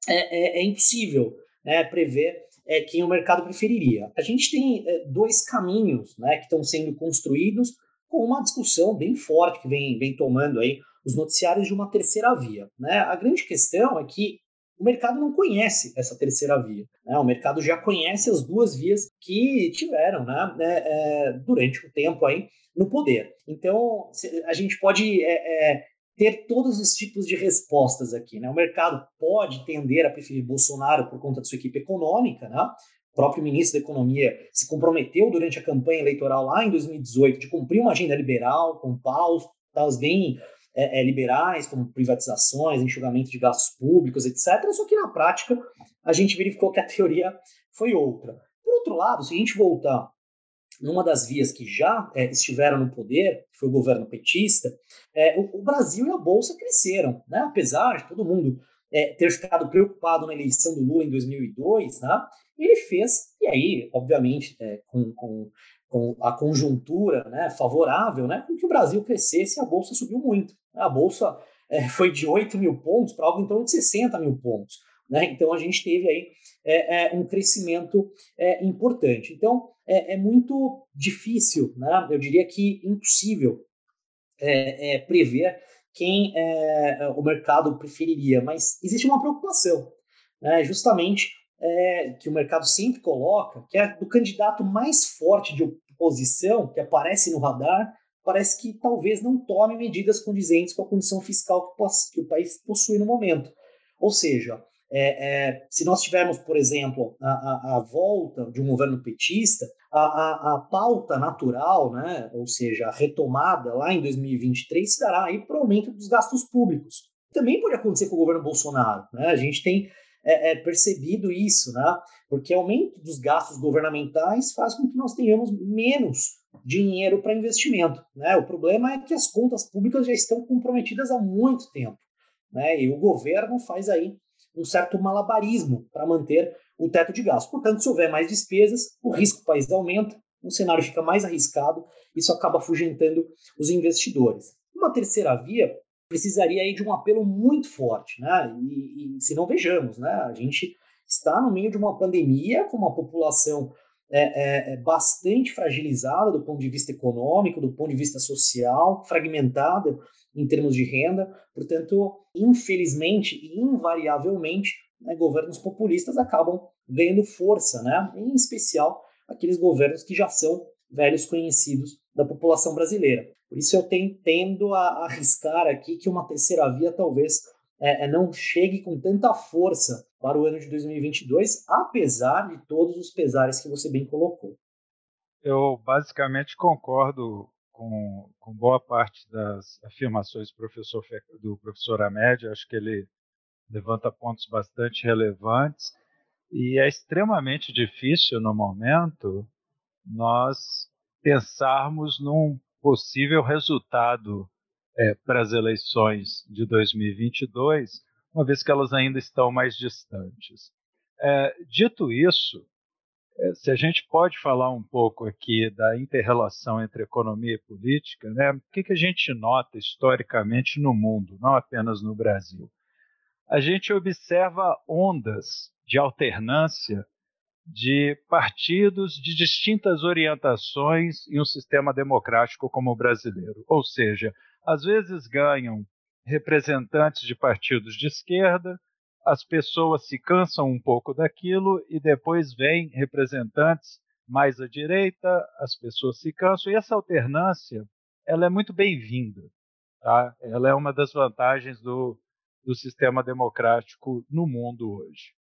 é, é, é impossível né, prever é, quem o mercado preferiria. A gente tem é, dois caminhos né, que estão sendo construídos com uma discussão bem forte que vem, vem tomando aí os noticiários de uma terceira via. Né? A grande questão é que o mercado não conhece essa terceira via. Né? O mercado já conhece as duas vias que tiveram né, é, é, durante o tempo aí no poder. Então, a gente pode é, é ter todos os tipos de respostas aqui. Né? O mercado pode tender a preferir Bolsonaro por conta de sua equipe econômica, né? O próprio ministro da Economia se comprometeu durante a campanha eleitoral lá em 2018 de cumprir uma agenda liberal, com pautas bem é, é, liberais, como privatizações, enxugamento de gastos públicos, etc. Só que na prática a gente verificou que a teoria foi outra. Por outro lado, se a gente voltar numa das vias que já é, estiveram no poder, que foi o governo petista, é, o, o, Brasil e a Bolsa cresceram, né? apesar de todo mundo é, ter ficado preocupado na eleição do Lula em 2002, né? ele fez, e aí, obviamente, com, com, com, a conjuntura né, favorável, né, com que o Brasil crescesse e a Bolsa subiu muito. A Bolsa foi de 8 mil pontos para algo em torno de 60 mil pontos. Né? Então a gente teve aí é, é, um crescimento é, importante. Então é, é, muito difícil, né? eu diria que impossível é, é, prever quem o mercado preferiria, mas existe uma preocupação, né? justamente que o mercado sempre coloca, que é do candidato mais forte de oposição que aparece no radar, parece que talvez não tome medidas condizentes com a condição fiscal que o país possui no momento. Ou seja, é, é, se nós tivermos, por exemplo, a, a, a, volta de um governo petista, a, a, pauta natural, né, ou seja, a retomada lá em 2023, se dará aí para o aumento dos gastos públicos. Também pode acontecer com o governo Bolsonaro. Né? A gente tem é, é, percebido isso, né? porque o aumento dos gastos governamentais faz com que nós tenhamos menos dinheiro para investimento. Né? O problema é que as contas públicas já estão comprometidas há muito tempo. Né? E o governo faz aí um certo malabarismo para manter o teto de gasto. Portanto, se houver mais despesas, o risco do país aumenta, o cenário fica mais arriscado, isso acaba afugentando os investidores. Uma terceira via precisaria aí de um apelo muito forte, né? E, e se não vejamos, né? A gente está no meio de uma pandemia com uma população é, é, é, bastante fragilizada do ponto de vista econômico, do ponto de vista social, fragmentada em termos de renda. Portanto, infelizmente e invariavelmente, né, governos populistas acabam ganhando força, né? em especial aqueles governos que já são velhos conhecidos da população brasileira. Por isso eu tendo a arriscar aqui que uma terceira via talvez é, é, não chegue com tanta força para o ano de 2022, apesar de todos os pesares que você bem colocou. Eu basicamente concordo com, com boa parte das afirmações do professor, do professor Amédio. Acho que ele levanta pontos bastante relevantes e é extremamente difícil no momento nós pensarmos num possível resultado é, para as eleições de 2022, uma vez que elas ainda estão mais distantes. É, dito isso, se a gente pode falar um pouco aqui da interrelação entre economia e política, né, o que, que a gente nota historicamente no mundo, não apenas no Brasil? A gente observa ondas de alternância de partidos de distintas orientações em um sistema democrático como o brasileiro. Ou seja, às vezes ganham representantes de partidos de esquerda, as pessoas se cansam um pouco daquilo e depois vêm representantes mais à direita, as pessoas se cansam e essa alternância ela é muito bem-vinda, tá? Ela é uma das vantagens do, do sistema democrático no mundo hoje.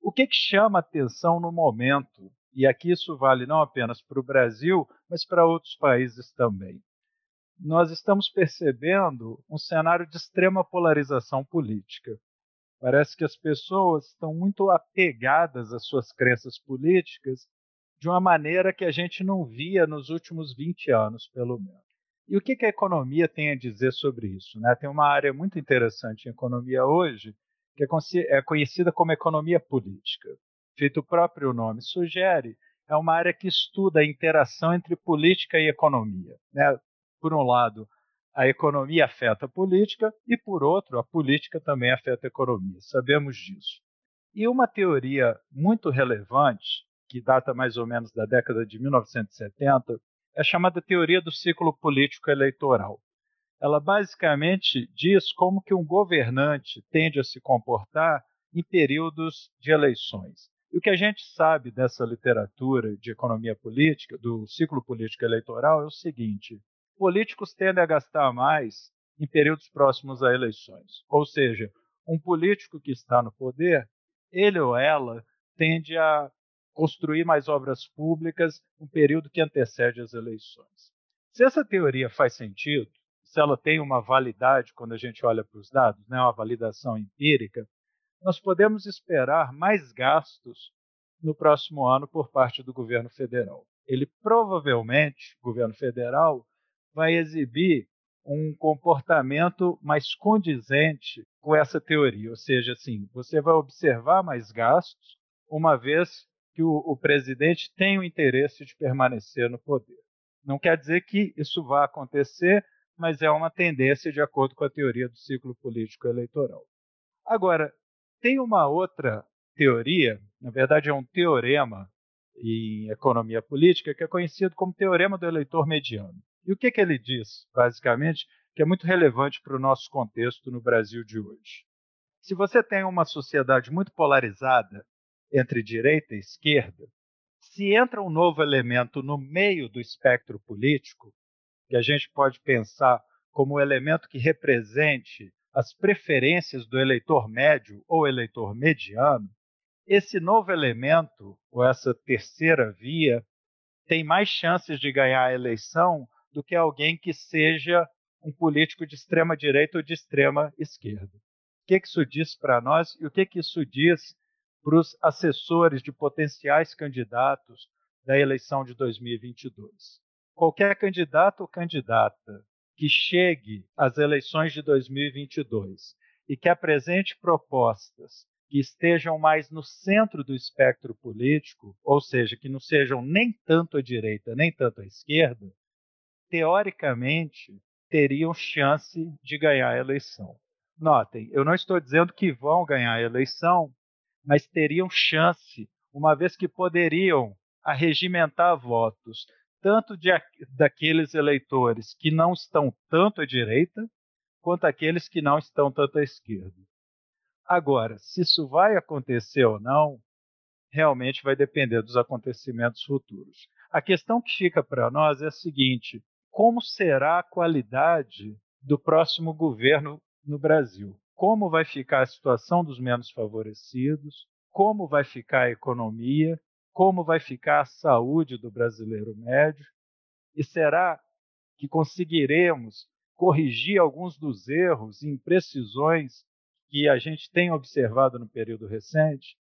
O que, que chama atenção no momento, e aqui isso vale não apenas para o Brasil, mas para outros países também. Nós estamos percebendo um cenário de extrema polarização política. Parece que as pessoas estão muito apegadas às suas crenças políticas de uma maneira que a gente não via nos últimos 20 anos, pelo menos. E o que, a economia tem a dizer sobre isso? Né? Tem uma área muito interessante em economia hoje, que é, é conhecida como economia política. Feito o próprio nome sugere, é uma área que estuda a interação entre política e economia. Né? Por um lado, a economia afeta a política e, por outro, a política também afeta a economia. Sabemos disso. E uma teoria muito relevante, que data mais ou menos da década de 1970, é chamada teoria do ciclo político eleitoral ela basicamente diz como que um governante tende a se comportar em períodos de eleições. E o que a gente sabe dessa literatura de economia política, do ciclo político eleitoral, é o seguinte: políticos tendem a gastar mais em períodos próximos a eleições. Ou seja, um político que está no poder, ele ou ela tende a construir mais obras públicas no período que antecede as eleições. Se essa teoria faz sentido, se ela tem uma validade quando a gente olha para os dados, né, uma validação empírica, nós podemos esperar mais gastos no próximo ano por parte do governo federal. Ele provavelmente, governo federal, vai exibir um comportamento mais condizente com essa teoria, ou seja, assim, você vai observar mais gastos, uma vez que o, o presidente tem o interesse de permanecer no poder. Não quer dizer que isso vá acontecer, mas é uma tendência de acordo com a teoria do ciclo político eleitoral. Agora, tem uma outra teoria, na verdade é um teorema em economia política, que é conhecido como teorema do eleitor mediano. E o que, que ele diz, basicamente, que é muito relevante para o nosso contexto no Brasil de hoje? Se você tem uma sociedade muito polarizada entre direita e esquerda, se entra um novo elemento no meio do espectro político, que a gente pode pensar como elemento que represente as preferências do eleitor médio ou eleitor mediano, esse novo elemento, ou essa terceira via, tem mais chances de ganhar a eleição do que alguém que seja um político de extrema direita ou de extrema esquerda. O que, isso diz para nós e o que isso diz para os assessores de potenciais candidatos da eleição de 2022? qualquer candidato ou candidata que chegue às eleições de 2022 e que apresente propostas que estejam mais no centro do espectro político, ou seja, que não sejam nem tanto à direita nem tanto à esquerda, teoricamente teriam chance de ganhar a eleição. Notem, eu não estou dizendo que vão ganhar a eleição, mas teriam chance, uma vez que poderiam arregimentar votos tanto de, daqueles eleitores que não estão tanto à direita, quanto aqueles que não estão tanto à esquerda. Agora, se isso vai acontecer ou não, realmente vai depender dos acontecimentos futuros. A questão que fica para nós é a seguinte: como será a qualidade do próximo governo no Brasil? Como vai ficar a situação dos menos favorecidos? Como vai ficar a economia? como vai ficar a saúde do brasileiro médio e será que conseguiremos corrigir alguns dos erros e imprecisões que a gente tem observado no período recente.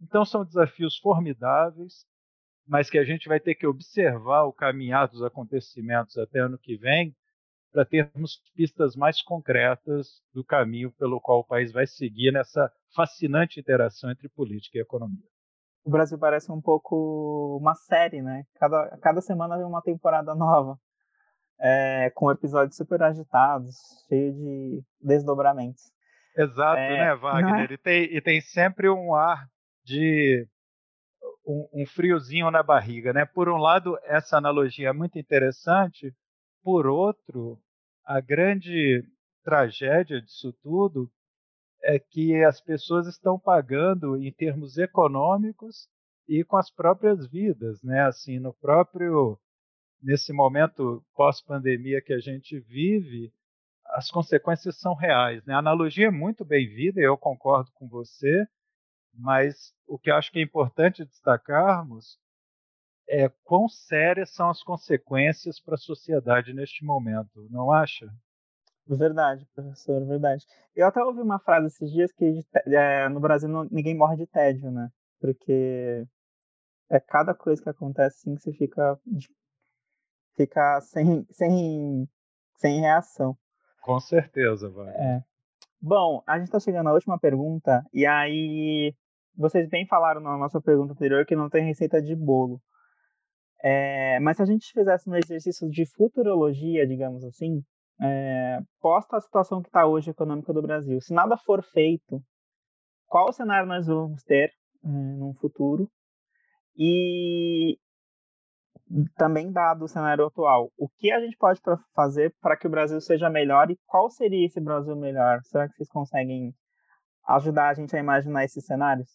Então, são desafios formidáveis, mas que a gente vai ter que observar o caminhar dos acontecimentos até ano que vem para termos pistas mais concretas do caminho pelo qual o país vai seguir nessa fascinante interação entre política e economia o Brasil parece um pouco uma série, né? Cada, cada semana vem uma temporada nova, é, com episódios super agitados, cheio de desdobramentos. Exato, é, né, Wagner? É? E, tem, e tem sempre um ar de um, um, friozinho na barriga, né? Por um lado, essa analogia é muito interessante, por outro, a grande tragédia disso tudo é que as pessoas estão pagando em termos econômicos e com as próprias vidas, né? Assim, no próprio nesse momento pós-pandemia que a gente vive, as consequências são reais, né? A analogia é muito bem-vinda, eu concordo com você, mas o que eu acho que é importante destacarmos é quão sérias são as consequências para a sociedade neste momento, não acha? Verdade, professor, verdade. Eu até ouvi uma frase esses dias que é, no Brasil não, ninguém morre de tédio, né? Porque é cada coisa que acontece assim que você fica, fica sem, sem, sem reação. Com certeza, vai. É. Bom, a gente está chegando à última pergunta, e aí vocês bem falaram na nossa pergunta anterior que não tem receita de bolo. É, mas se a gente fizesse um exercício de futurologia, digamos assim, é, posta a situação que está hoje econômica do Brasil, se nada for feito, qual cenário nós vamos ter é, no futuro? E também dado o cenário atual, o que a gente pode fazer para que o Brasil seja melhor e qual seria esse Brasil melhor? Será que vocês conseguem ajudar a gente a imaginar esses cenários?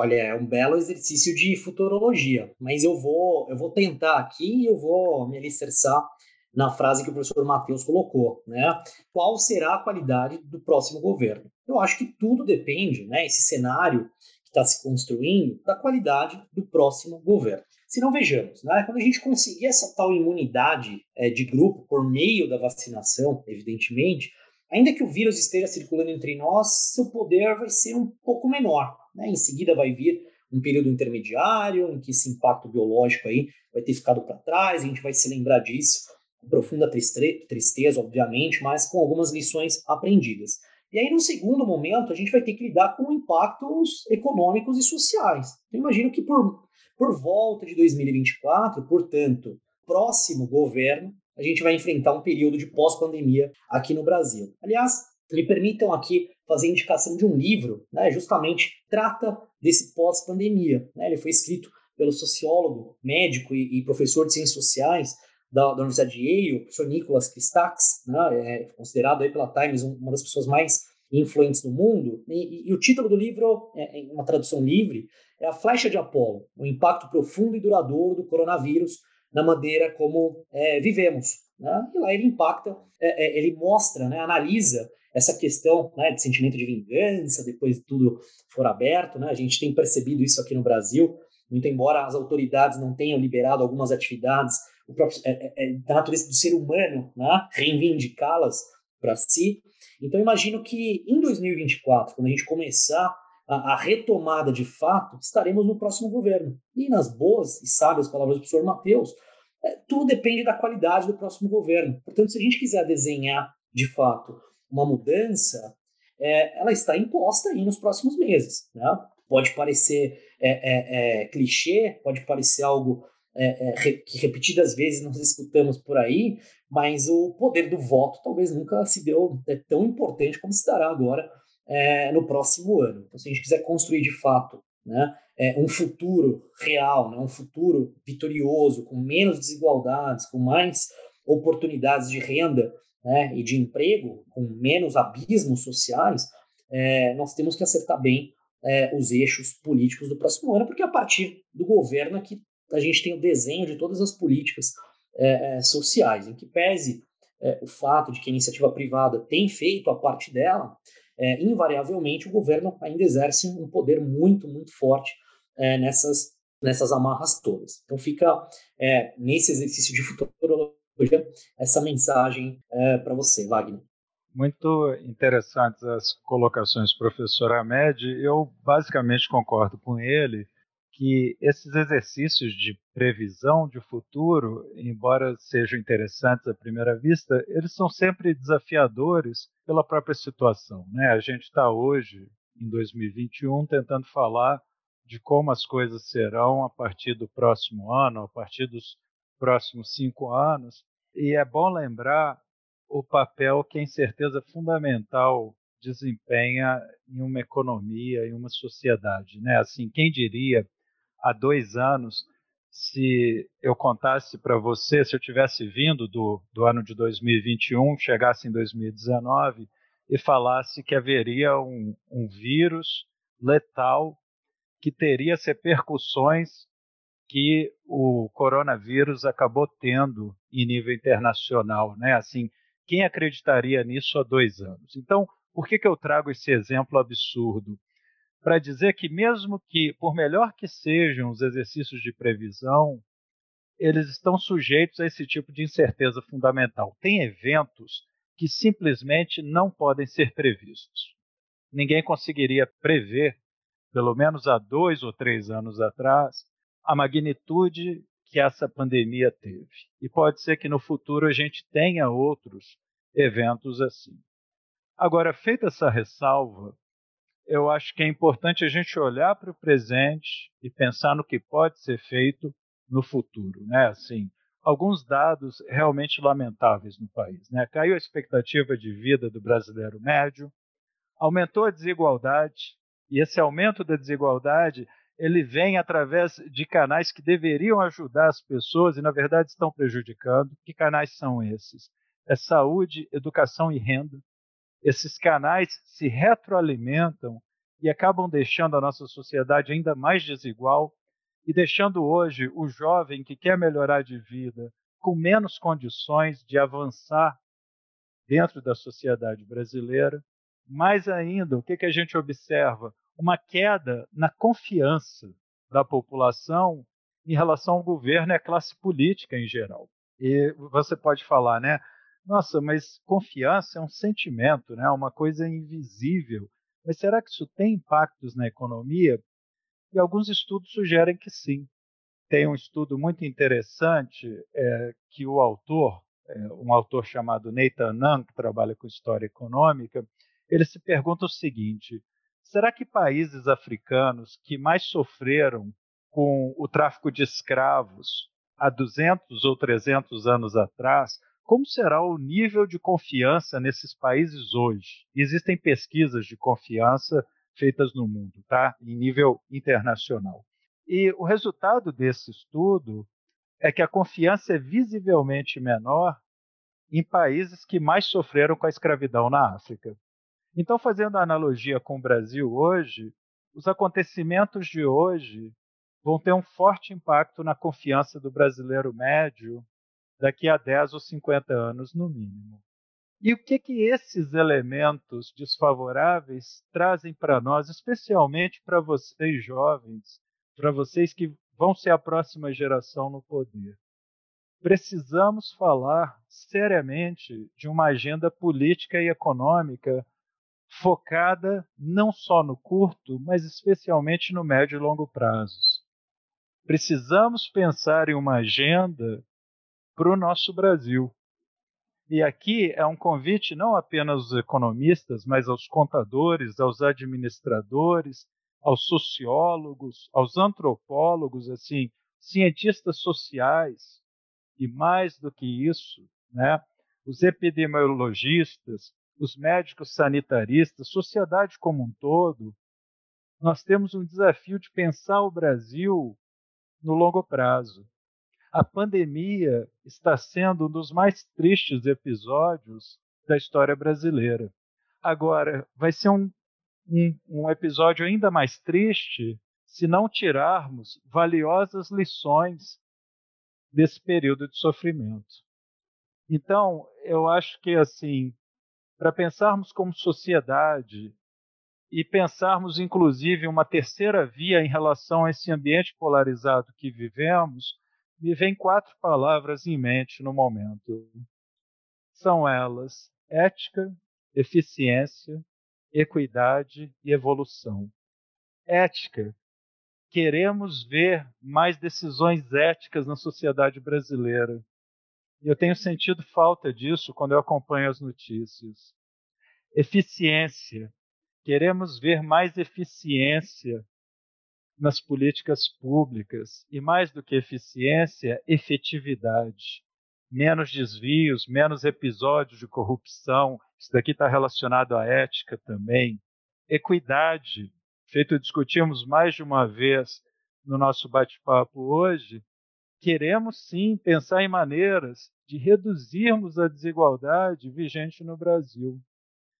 Olha, é um belo exercício de futurologia, mas eu vou, eu vou tentar aqui e eu vou me alicerçar na frase que o professor Matheus colocou, né? Qual será a qualidade do próximo governo? Eu acho que tudo depende, né? Esse cenário que está se construindo da qualidade do próximo governo. Se não vejamos, né? Quando a gente conseguir essa tal imunidade é, de grupo por meio da vacinação, evidentemente, ainda que o vírus esteja circulando entre nós, seu poder vai ser um pouco menor. Né? Em seguida vai vir um período intermediário em que esse impacto biológico aí vai ter ficado para trás, a gente vai se lembrar disso com profunda tristeza, obviamente, mas com algumas lições aprendidas. E aí, no segundo momento, a gente vai ter que lidar com impactos econômicos e sociais. Então, imagino que por, por volta de 2024, portanto, próximo governo, a gente vai enfrentar um período de pós-pandemia aqui no Brasil. Aliás, me permitam aqui fazer indicação de um livro, né, justamente trata desse pós-pandemia. Né? Ele foi escrito pelo sociólogo, médico e, e professor de ciências sociais da, da Universidade de Yale, o professor Nicholas Christakis, né, é considerado aí pela Times uma das pessoas mais influentes do mundo, e, e, o título do livro, é, em uma tradução livre, é A Flecha de Apolo, o impacto profundo e duradouro do coronavírus na maneira como é, vivemos. Né? E lá ele impacta, é, é ele mostra, né, analisa essa questão né, de sentimento de vingança, depois de tudo for aberto, né? a gente tem percebido isso aqui no Brasil, muito embora as autoridades não tenham liberado algumas atividades o próprio, é, é, é, da natureza do ser humano, né? reivindicá-las para si. Então, imagino que em 2024, quando a gente começar a, a, retomada de fato, estaremos no próximo governo. E nas boas e sábias palavras do professor Matheus, tudo depende da qualidade do próximo governo. Portanto, se a gente quiser desenhar de fato uma mudança, é, ela está imposta aí nos próximos meses. Né? Pode parecer é, é, é clichê, pode parecer algo é, que repetidas vezes nós escutamos por aí, mas o poder do voto talvez nunca se deu tão importante como se dará agora no próximo ano. Então, se a gente quiser construir de fato né, um futuro real, né, um futuro vitorioso, com menos desigualdades, com mais oportunidades de renda né, e de emprego, com menos abismos sociais, é, nós temos que acertar bem é, os eixos políticos do próximo ano, porque é a partir do governo é que a gente tem o desenho de todas as políticas é, é sociais, em que pese é, o fato de que a iniciativa privada tem feito a parte dela, é, invariavelmente o governo ainda exerce um poder muito, muito forte nessas, nessas amarras todas. Então fica nesse exercício de futurologia essa mensagem para você, Wagner. Muito interessantes as colocações do professor Ahmed. Eu basicamente concordo com ele que esses exercícios de previsão de futuro, embora sejam interessantes à primeira vista, eles são sempre desafiadores pela própria situação. Né? A gente está hoje, em 2021, tentando falar de como as coisas serão a partir do próximo ano, a partir dos próximos cinco anos. E é bom lembrar o papel que a incerteza fundamental desempenha em uma economia, em uma sociedade. Né? Assim, quem diria há dois anos, se eu contasse para você, se eu tivesse vindo do, do ano de 2021, chegasse em 2019 e falasse que haveria um, um vírus letal que teria as repercussões que o coronavírus acabou tendo em nível internacional, né? Assim, quem acreditaria nisso há dois anos? Então, por que, que eu trago esse exemplo absurdo? Para dizer que, mesmo que, por melhor que sejam os exercícios de previsão, eles estão sujeitos a esse tipo de incerteza fundamental. Tem eventos que simplesmente não podem ser previstos. Ninguém conseguiria prever, pelo menos há dois ou três anos atrás, a magnitude que essa pandemia teve. E pode ser que no futuro a gente tenha outros eventos assim. Agora, feita essa ressalva, eu acho que é importante a gente olhar para o presente e pensar no que pode ser feito no futuro, né? Assim, alguns dados realmente lamentáveis no país, né? Caiu a expectativa de vida do brasileiro médio, aumentou a desigualdade, e esse aumento da desigualdade ele vem através de canais que deveriam ajudar as pessoas e, na verdade, estão prejudicando. Que canais são esses? É saúde, educação e renda. Esses canais se retroalimentam e acabam deixando a nossa sociedade ainda mais desigual e deixando hoje o jovem que quer melhorar de vida com menos condições de avançar dentro da sociedade brasileira. Mais ainda, o que, que a gente observa? Uma queda na confiança da população em relação ao governo e à classe política em geral. E você pode falar, né? Nossa, mas confiança é um sentimento, né? Uma coisa invisível. Mas será que isso tem impactos na economia? E alguns estudos sugerem que sim. Tem um estudo muito interessante é, que o autor, é, um autor chamado Nathan Nunn, que trabalha com história econômica, ele se pergunta o seguinte: Será que países africanos que mais sofreram com o tráfico de escravos há 200 ou 300 anos atrás, como será o nível de confiança nesses países hoje? Existem pesquisas de confiança feitas no mundo, tá? Em nível internacional. E o resultado desse estudo é que a confiança é visivelmente menor em países que mais sofreram com a escravidão na África. Então, fazendo a analogia com o Brasil hoje, os acontecimentos de hoje vão ter um forte impacto na confiança do brasileiro médio daqui a 10 ou 50 anos, no mínimo. E o que, que esses elementos desfavoráveis trazem para nós, especialmente para vocês jovens, para vocês que vão ser a próxima geração no poder? Precisamos falar seriamente de uma agenda política e econômica focada não só no curto, mas especialmente no médio e longo prazos. Precisamos pensar em uma agenda para o nosso Brasil. E aqui é um convite não apenas aos economistas, mas aos contadores, aos administradores, aos sociólogos, aos antropólogos, assim, cientistas sociais e mais do que isso, né, os epidemiologistas, os médicos sanitaristas, sociedade como um todo, nós temos um desafio de pensar o Brasil no longo prazo. A pandemia está sendo um dos mais tristes episódios da história brasileira. Agora, vai ser um, um, um episódio ainda mais triste se não tirarmos valiosas lições desse período de sofrimento. Então, eu acho que assim, para pensarmos como sociedade e pensarmos inclusive uma terceira via em relação a esse ambiente polarizado que vivemos, me vêm quatro palavras em mente no momento. São elas: ética, eficiência, equidade e evolução. Ética. Queremos ver mais decisões éticas na sociedade brasileira. E eu tenho sentido falta disso quando eu acompanho as notícias. Eficiência. Queremos ver mais eficiência nas políticas públicas e, mais do que eficiência, efetividade. Menos desvios, menos episódios de corrupção. Isso daqui está relacionado à ética também. Equidade, feito discutimos mais de uma vez no nosso bate-papo hoje. Queremos sim pensar em maneiras de reduzirmos a desigualdade vigente no Brasil.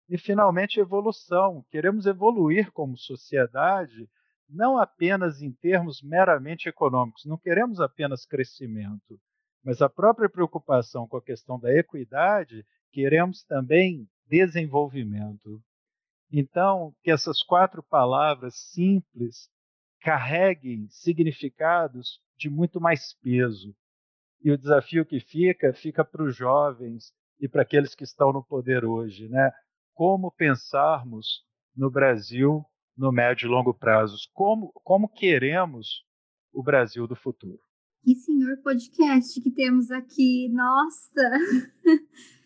E, finalmente, evolução. Queremos evoluir como sociedade não apenas em termos meramente econômicos, não queremos apenas crescimento, mas a própria preocupação com a questão da equidade, queremos também desenvolvimento. Então, que essas quatro palavras simples carreguem significados de muito mais peso. E o desafio que fica, fica para os jovens e para aqueles que estão no poder hoje, né? Como pensarmos no Brasil no médio e longo prazos. Como, como queremos o Brasil do futuro? Que senhor podcast que temos aqui, nossa!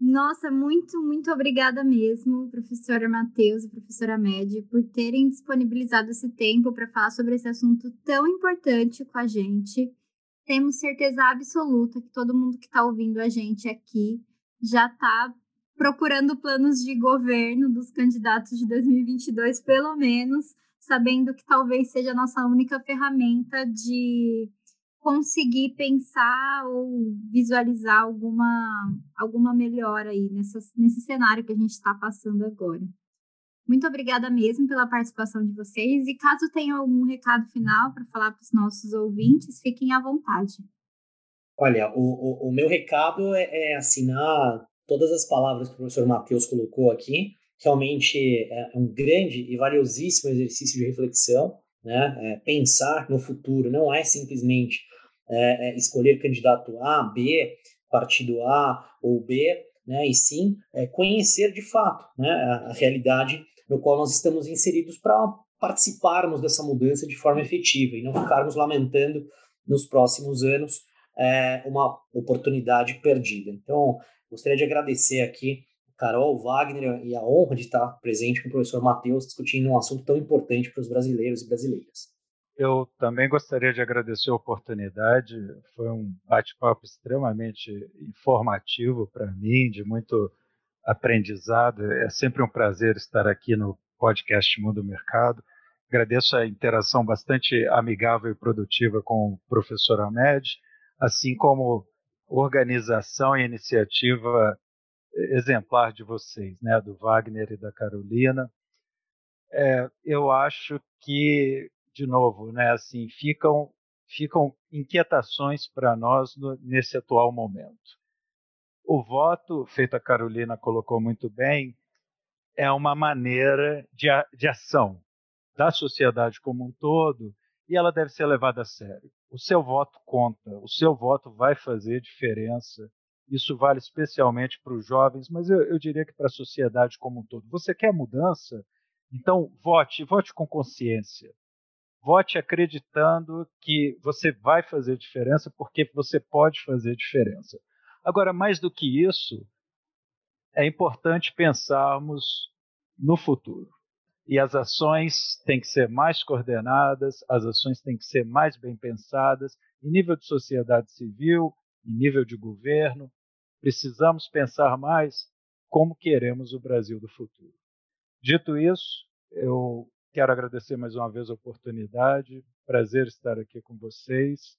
Nossa, muito, muito obrigada mesmo, professora Matheus e professora Med, por terem disponibilizado esse tempo para falar sobre esse assunto tão importante com a gente. Temos certeza absoluta que todo mundo que está ouvindo a gente aqui já está procurando planos de governo dos candidatos de 2022, pelo menos, sabendo que talvez seja a nossa única ferramenta de conseguir pensar ou visualizar alguma, alguma melhora aí nessa, nesse cenário que a gente está passando agora. Muito obrigada mesmo pela participação de vocês e caso tenham algum recado final para falar para os nossos ouvintes, fiquem à vontade. Olha, o, o, o meu recado é, é assinar todas as palavras que o professor Matheus colocou aqui. Realmente é um grande e valiosíssimo exercício de reflexão. Né? É, pensar no futuro não é simplesmente é, é, escolher candidato A, B, partido A ou B, né? e sim é, conhecer de fato né? a, a realidade no qual nós estamos inseridos para participarmos dessa mudança de forma efetiva e não ficarmos lamentando nos próximos anos é, uma oportunidade perdida. Então, Gostaria de agradecer aqui Carol, Wagner e a honra de estar presente com o professor Matheus discutindo um assunto tão importante para os brasileiros e brasileiras. Eu também gostaria de agradecer a oportunidade. Foi um bate-papo extremamente informativo para mim, de muito aprendizado. É sempre um prazer estar aqui no podcast Mundo Mercado. Agradeço a interação bastante amigável e produtiva com o professor Ahmed, assim como organização e iniciativa exemplar de vocês, né, do Wagner e da Carolina. É, eu acho que, de novo, né, assim, ficam, ficam inquietações para nós no, nesse atual momento. O voto, feito a Carolina colocou muito bem, é uma maneira de, de ação da sociedade como um todo e ela deve ser levada a sério o seu voto conta, o seu voto vai fazer diferença. Isso vale especialmente para os jovens, mas eu, eu diria que para a sociedade como um todo. Você quer mudança? Então vote, vote com consciência. Vote acreditando que você vai fazer diferença, porque você pode fazer diferença. Agora, mais do que isso, é importante pensarmos no futuro. E as ações têm que ser mais coordenadas, as ações têm que ser mais bem pensadas, em nível de sociedade civil, em nível de governo. Precisamos pensar mais como queremos o Brasil do futuro. Dito isso, eu quero agradecer mais uma vez a oportunidade. Prazer estar aqui com vocês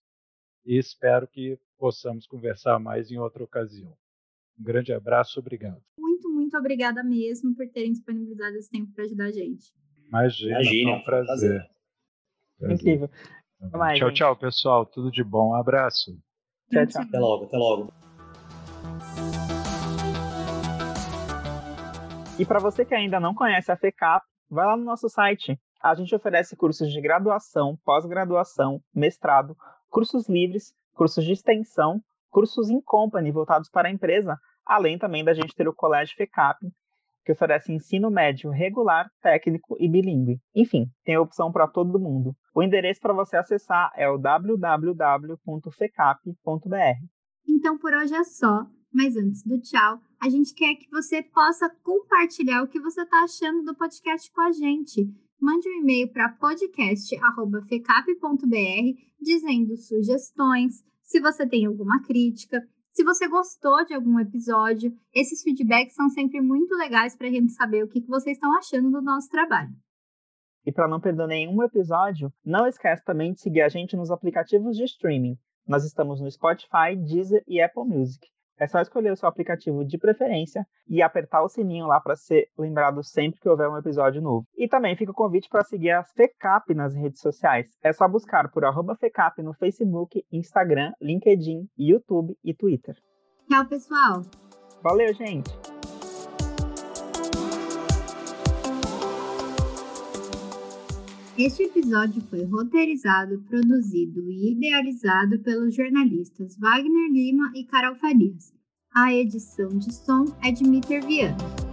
e espero que possamos conversar mais em outra ocasião. Um grande abraço, obrigado. Muito, muito obrigada mesmo por terem disponibilizado esse tempo para ajudar a gente. Imagina, Imagina é um prazer. prazer. prazer. Incrível. Tá mais, tchau, gente. tchau, pessoal. Tudo de bom. Um abraço. Tchau, tchau. Até logo, até logo. E para você que ainda não conhece a FECAP, vai lá no nosso site. A gente oferece cursos de graduação, pós-graduação, mestrado, cursos livres, cursos de extensão, cursos em company voltados para a empresa, além também da gente ter o Colégio FECAP, que oferece ensino médio regular, técnico e bilíngue. Enfim, tem opção para todo mundo. O endereço para você acessar é o www.fecap.br. Então por hoje é só. Mas antes do tchau, a gente quer que você possa compartilhar o que você está achando do podcast com a gente. Mande um e-mail para podcast.fecap.br dizendo sugestões, se você tem alguma crítica, se você gostou de algum episódio. Esses feedbacks são sempre muito legais para a gente saber o que, vocês estão achando do nosso trabalho. E para não perder nenhum episódio, não esquece também de seguir a gente nos aplicativos de streaming. Nós estamos no Spotify, Deezer e Apple Music. É só escolher o seu aplicativo de preferência e apertar o sininho lá para ser lembrado sempre que houver um episódio novo. E também fica o convite para seguir a FECAP nas redes sociais. É só buscar por arroba FECAP no Facebook, Instagram, LinkedIn, YouTube e Twitter. Tchau, pessoal! Valeu, gente! Este episódio foi roteirizado, produzido e idealizado pelos jornalistas Wagner Lima e Carol Farias. A edição de som é de Mitter Viana.